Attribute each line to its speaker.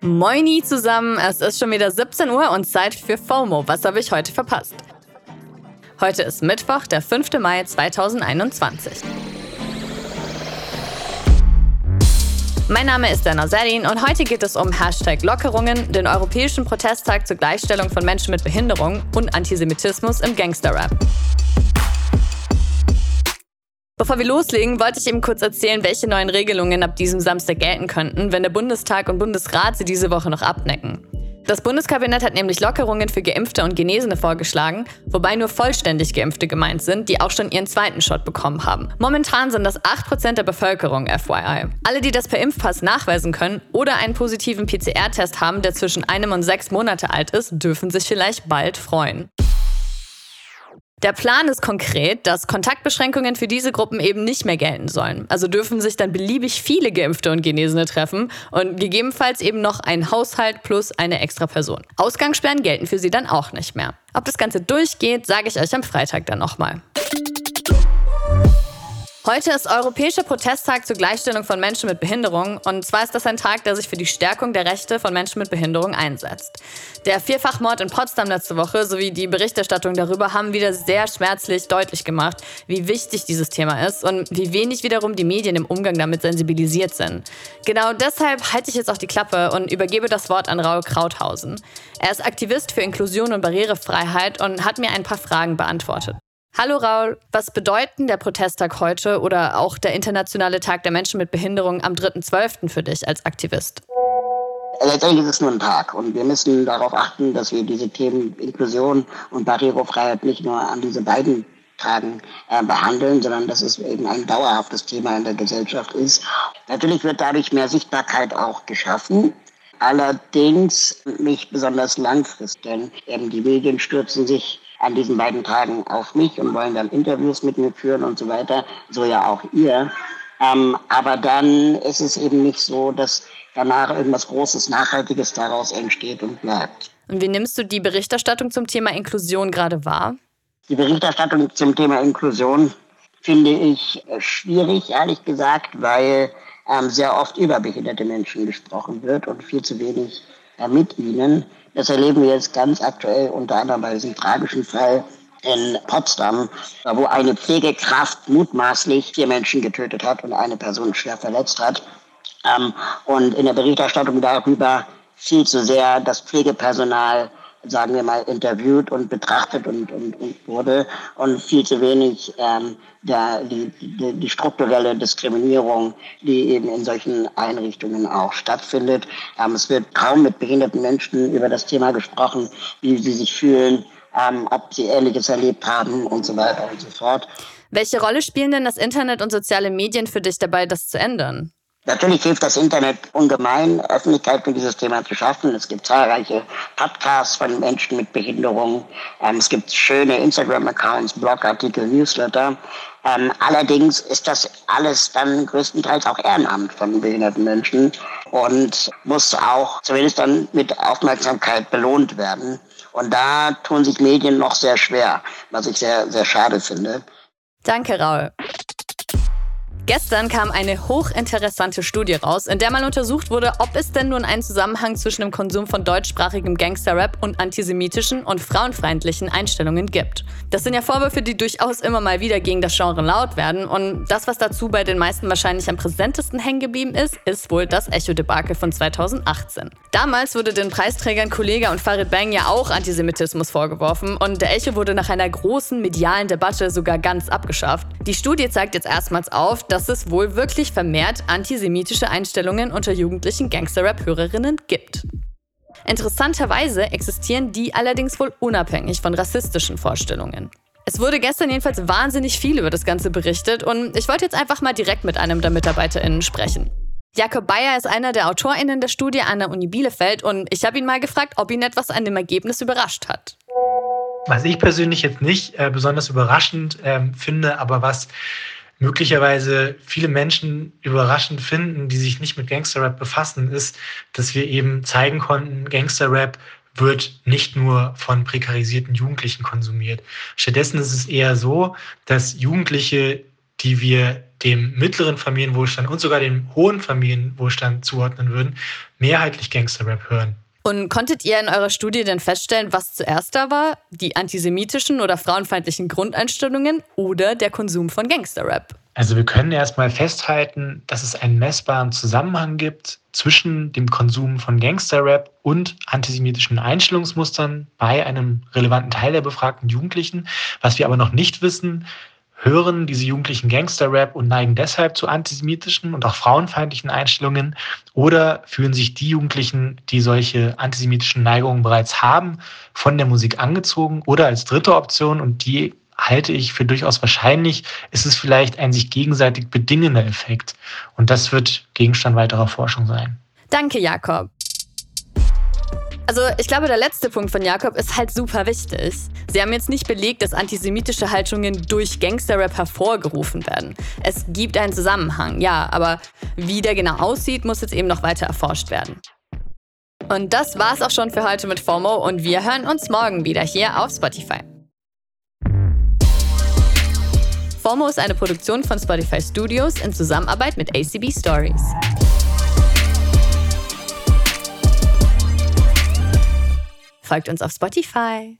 Speaker 1: Moini zusammen, es ist schon wieder 17 Uhr und Zeit für FOMO. Was habe ich heute verpasst? Heute ist Mittwoch, der 5. Mai 2021. Mein Name ist Dana Selin und heute geht es um Hashtag Lockerungen, den europäischen Protesttag zur Gleichstellung von Menschen mit Behinderung und Antisemitismus im Gangsterrap. Bevor wir loslegen, wollte ich eben kurz erzählen, welche neuen Regelungen ab diesem Samstag gelten könnten, wenn der Bundestag und Bundesrat sie diese Woche noch abnecken. Das Bundeskabinett hat nämlich Lockerungen für Geimpfte und Genesene vorgeschlagen, wobei nur vollständig Geimpfte gemeint sind, die auch schon ihren zweiten Shot bekommen haben. Momentan sind das 8% der Bevölkerung, FYI. Alle, die das per Impfpass nachweisen können oder einen positiven PCR-Test haben, der zwischen einem und sechs Monate alt ist, dürfen sich vielleicht bald freuen. Der Plan ist konkret, dass Kontaktbeschränkungen für diese Gruppen eben nicht mehr gelten sollen. Also dürfen sich dann beliebig viele Geimpfte und Genesene treffen und gegebenenfalls eben noch ein Haushalt plus eine extra Person. Ausgangssperren gelten für sie dann auch nicht mehr. Ob das Ganze durchgeht, sage ich euch am Freitag dann nochmal. Heute ist Europäischer Protesttag zur Gleichstellung von Menschen mit Behinderung und zwar ist das ein Tag, der sich für die Stärkung der Rechte von Menschen mit Behinderung einsetzt. Der Vierfachmord in Potsdam letzte Woche sowie die Berichterstattung darüber haben wieder sehr schmerzlich deutlich gemacht, wie wichtig dieses Thema ist und wie wenig wiederum die Medien im Umgang damit sensibilisiert sind. Genau deshalb halte ich jetzt auch die Klappe und übergebe das Wort an Raul Krauthausen. Er ist Aktivist für Inklusion und Barrierefreiheit und hat mir ein paar Fragen beantwortet. Hallo Raul, was bedeuten der Protesttag heute oder auch der Internationale Tag der Menschen mit Behinderung am 3.12. für dich als Aktivist?
Speaker 2: Letztendlich ist es nur ein Tag und wir müssen darauf achten, dass wir diese Themen Inklusion und Barrierefreiheit nicht nur an diese beiden Tagen äh, behandeln, sondern dass es eben ein dauerhaftes Thema in der Gesellschaft ist. Natürlich wird dadurch mehr Sichtbarkeit auch geschaffen. Allerdings nicht besonders langfristig, denn eben die Medien stürzen sich an diesen beiden Tagen auf mich und wollen dann Interviews mit mir führen und so weiter. So ja auch ihr. Ähm, aber dann ist es eben nicht so, dass danach irgendwas Großes, Nachhaltiges daraus entsteht und bleibt.
Speaker 1: Und wie nimmst du die Berichterstattung zum Thema Inklusion gerade wahr?
Speaker 2: Die Berichterstattung zum Thema Inklusion finde ich schwierig, ehrlich gesagt, weil ähm, sehr oft über behinderte Menschen gesprochen wird und viel zu wenig äh, mit ihnen. Das erleben wir jetzt ganz aktuell unter anderem bei diesem tragischen Fall in Potsdam, wo eine Pflegekraft mutmaßlich vier Menschen getötet hat und eine Person schwer verletzt hat. Ähm, und in der Berichterstattung darüber viel zu sehr das Pflegepersonal sagen wir mal, interviewt und betrachtet und, und, und wurde und viel zu wenig ähm, der, die, die, die strukturelle Diskriminierung, die eben in solchen Einrichtungen auch stattfindet. Ähm, es wird kaum mit behinderten Menschen über das Thema gesprochen, wie sie sich fühlen, ähm, ob sie Ähnliches erlebt haben und so weiter und so fort.
Speaker 1: Welche Rolle spielen denn das Internet und soziale Medien für dich dabei, das zu ändern?
Speaker 2: Natürlich hilft das Internet ungemein, Öffentlichkeit für dieses Thema zu schaffen. Es gibt zahlreiche Podcasts von Menschen mit Behinderung. Ähm, es gibt schöne Instagram-Accounts, Blogartikel, Newsletter. Ähm, allerdings ist das alles dann größtenteils auch Ehrenamt von behinderten Menschen und muss auch zumindest dann mit Aufmerksamkeit belohnt werden. Und da tun sich Medien noch sehr schwer, was ich sehr, sehr schade finde.
Speaker 1: Danke, Raul. Gestern kam eine hochinteressante Studie raus, in der mal untersucht wurde, ob es denn nun einen Zusammenhang zwischen dem Konsum von deutschsprachigem Gangsterrap und antisemitischen und frauenfeindlichen Einstellungen gibt. Das sind ja Vorwürfe, die durchaus immer mal wieder gegen das Genre laut werden und das, was dazu bei den meisten wahrscheinlich am präsentesten hängen geblieben ist, ist wohl das Echo-Debakel von 2018. Damals wurde den Preisträgern Kollega und Farid Bang ja auch Antisemitismus vorgeworfen und der Echo wurde nach einer großen medialen Debatte sogar ganz abgeschafft. Die Studie zeigt jetzt erstmals auf, dass dass es wohl wirklich vermehrt antisemitische Einstellungen unter jugendlichen Gangster-Rap-Hörerinnen gibt. Interessanterweise existieren die allerdings wohl unabhängig von rassistischen Vorstellungen. Es wurde gestern jedenfalls wahnsinnig viel über das Ganze berichtet und ich wollte jetzt einfach mal direkt mit einem der MitarbeiterInnen sprechen. Jakob Bayer ist einer der AutorInnen der Studie an der Uni Bielefeld und ich habe ihn mal gefragt, ob ihn etwas an dem Ergebnis überrascht hat.
Speaker 3: Was ich persönlich jetzt nicht äh, besonders überraschend äh, finde, aber was möglicherweise viele Menschen überraschend finden, die sich nicht mit Gangsterrap befassen, ist, dass wir eben zeigen konnten, Gangsterrap wird nicht nur von prekarisierten Jugendlichen konsumiert. Stattdessen ist es eher so, dass Jugendliche, die wir dem mittleren Familienwohlstand und sogar dem hohen Familienwohlstand zuordnen würden, mehrheitlich Gangsterrap hören.
Speaker 1: Und konntet ihr in eurer Studie denn feststellen, was zuerst da war? Die antisemitischen oder frauenfeindlichen Grundeinstellungen oder der Konsum von Gangsterrap?
Speaker 3: Also wir können erstmal festhalten, dass es einen messbaren Zusammenhang gibt zwischen dem Konsum von Gangsterrap und antisemitischen Einstellungsmustern bei einem relevanten Teil der befragten Jugendlichen. Was wir aber noch nicht wissen, hören diese Jugendlichen Gangsterrap und neigen deshalb zu antisemitischen und auch frauenfeindlichen Einstellungen oder fühlen sich die Jugendlichen, die solche antisemitischen Neigungen bereits haben, von der Musik angezogen oder als dritte Option und die halte ich für durchaus wahrscheinlich, ist es vielleicht ein sich gegenseitig bedingender Effekt. Und das wird Gegenstand weiterer Forschung sein.
Speaker 1: Danke, Jakob. Also ich glaube, der letzte Punkt von Jakob ist halt super wichtig. Sie haben jetzt nicht belegt, dass antisemitische Haltungen durch Gangsterrap hervorgerufen werden. Es gibt einen Zusammenhang, ja, aber wie der genau aussieht, muss jetzt eben noch weiter erforscht werden. Und das war's auch schon für heute mit FOMO und wir hören uns morgen wieder hier auf Spotify. FOMO ist eine Produktion von Spotify Studios in Zusammenarbeit mit ACB Stories. Folgt uns auf Spotify.